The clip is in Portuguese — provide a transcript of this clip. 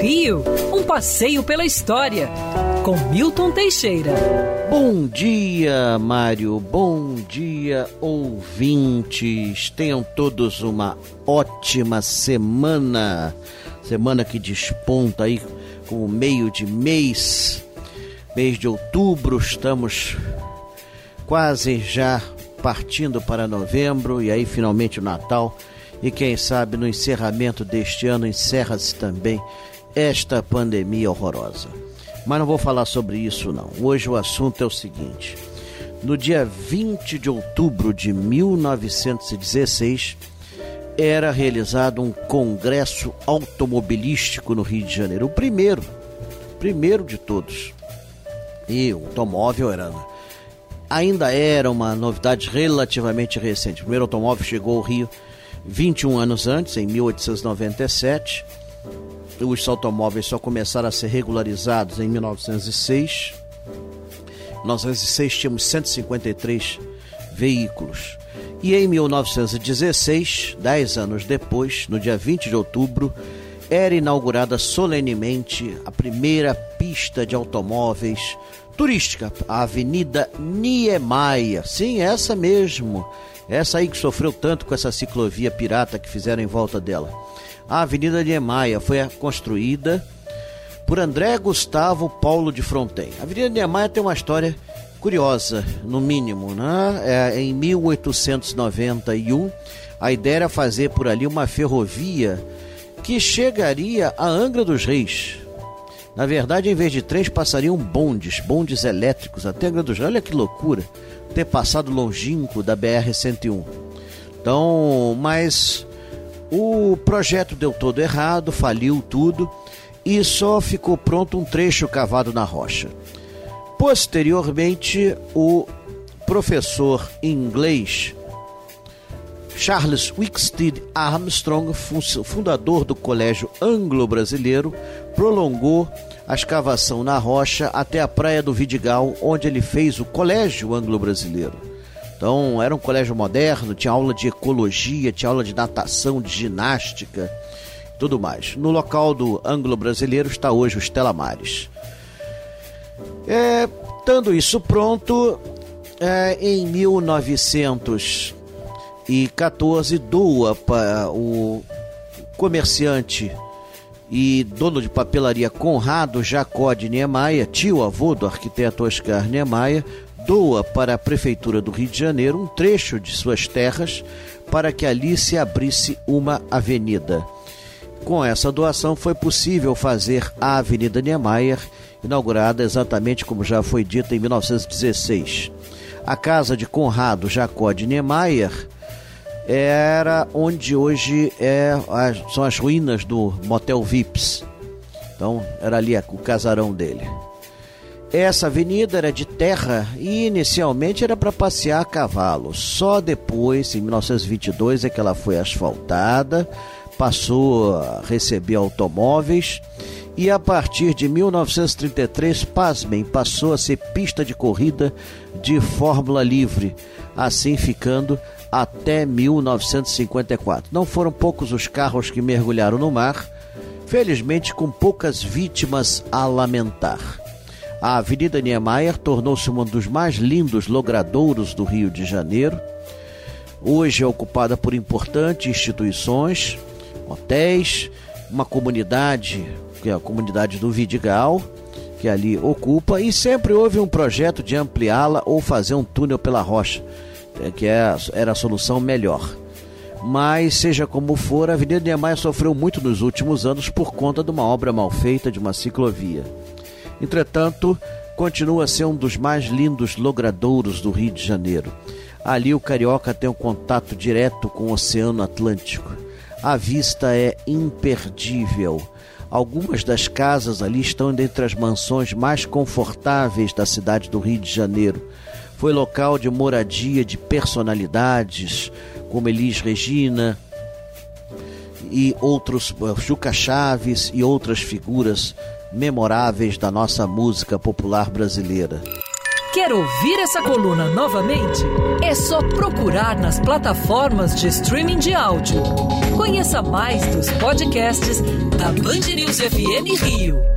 Rio, um passeio pela história, com Milton Teixeira. Bom dia, Mário. Bom dia, ouvintes. Tenham todos uma ótima semana. Semana que desponta aí com o meio de mês. Mês de outubro, estamos quase já partindo para novembro e aí finalmente o Natal. E quem sabe no encerramento deste ano encerra-se também esta pandemia horrorosa. Mas não vou falar sobre isso não. Hoje o assunto é o seguinte: no dia 20 de outubro de 1916 era realizado um congresso automobilístico no Rio de Janeiro, o primeiro, primeiro de todos. E o automóvel era ainda era uma novidade relativamente recente. O primeiro automóvel chegou ao Rio 21 anos antes, em 1897. Os automóveis só começaram a ser regularizados em 1906. Em 1906 tínhamos 153 veículos. E em 1916, dez anos depois, no dia 20 de outubro, era inaugurada solenemente a primeira pista de automóveis turística, a Avenida Niemeyer. Sim, essa mesmo. Essa aí que sofreu tanto com essa ciclovia pirata que fizeram em volta dela. A Avenida Niemeyer foi construída por André Gustavo Paulo de Fronten. A Avenida Niemeyer tem uma história curiosa, no mínimo, né? É, em 1891, a ideia era fazer por ali uma ferrovia que chegaria a Angra dos Reis. Na verdade, em vez de trens, passariam bondes, bondes elétricos até Angra dos Reis. Olha que loucura ter passado longínquo da BR-101. Então, mas o projeto deu todo errado, faliu tudo e só ficou pronto um trecho cavado na rocha. Posteriormente, o professor inglês Charles Wicksteed Armstrong, fundador do Colégio Anglo-Brasileiro, prolongou a escavação na rocha até a praia do Vidigal, onde ele fez o Colégio Anglo-Brasileiro. Então, era um colégio moderno, tinha aula de ecologia, tinha aula de natação, de ginástica, tudo mais. No local do Anglo-Brasileiro está hoje o Stella Maris. É, isso pronto, é, em 1914 doa para o comerciante e dono de papelaria Conrado Jacó de Niemeyer, tio-avô do arquiteto Oscar Niemeyer, doa para a Prefeitura do Rio de Janeiro um trecho de suas terras para que ali se abrisse uma avenida. Com essa doação foi possível fazer a Avenida Niemeyer, inaugurada exatamente como já foi dito em 1916. A casa de Conrado Jacó de Niemeyer era onde hoje é, são as ruínas do Motel Vips. Então, era ali o casarão dele. Essa avenida era de terra e inicialmente era para passear a cavalo. Só depois, em 1922, é que ela foi asfaltada, passou a receber automóveis e a partir de 1933, pasmem, passou a ser pista de corrida de Fórmula Livre, assim ficando até 1954. Não foram poucos os carros que mergulharam no mar, felizmente com poucas vítimas a lamentar. A Avenida Niemeyer tornou-se um dos mais lindos logradouros do Rio de Janeiro. Hoje é ocupada por importantes instituições, hotéis, uma comunidade, que é a comunidade do Vidigal, que ali ocupa, e sempre houve um projeto de ampliá-la ou fazer um túnel pela rocha que é, era a solução melhor. Mas, seja como for, a Avenida Niemeyer sofreu muito nos últimos anos por conta de uma obra mal feita de uma ciclovia. Entretanto, continua a ser um dos mais lindos logradouros do Rio de Janeiro. Ali o carioca tem um contato direto com o Oceano Atlântico. A vista é imperdível. Algumas das casas ali estão dentre as mansões mais confortáveis da cidade do Rio de Janeiro foi local de moradia de personalidades como Elis Regina e outros, Juca Chaves e outras figuras memoráveis da nossa música popular brasileira. Quer ouvir essa coluna novamente? É só procurar nas plataformas de streaming de áudio. Conheça mais dos podcasts da Band News FM Rio.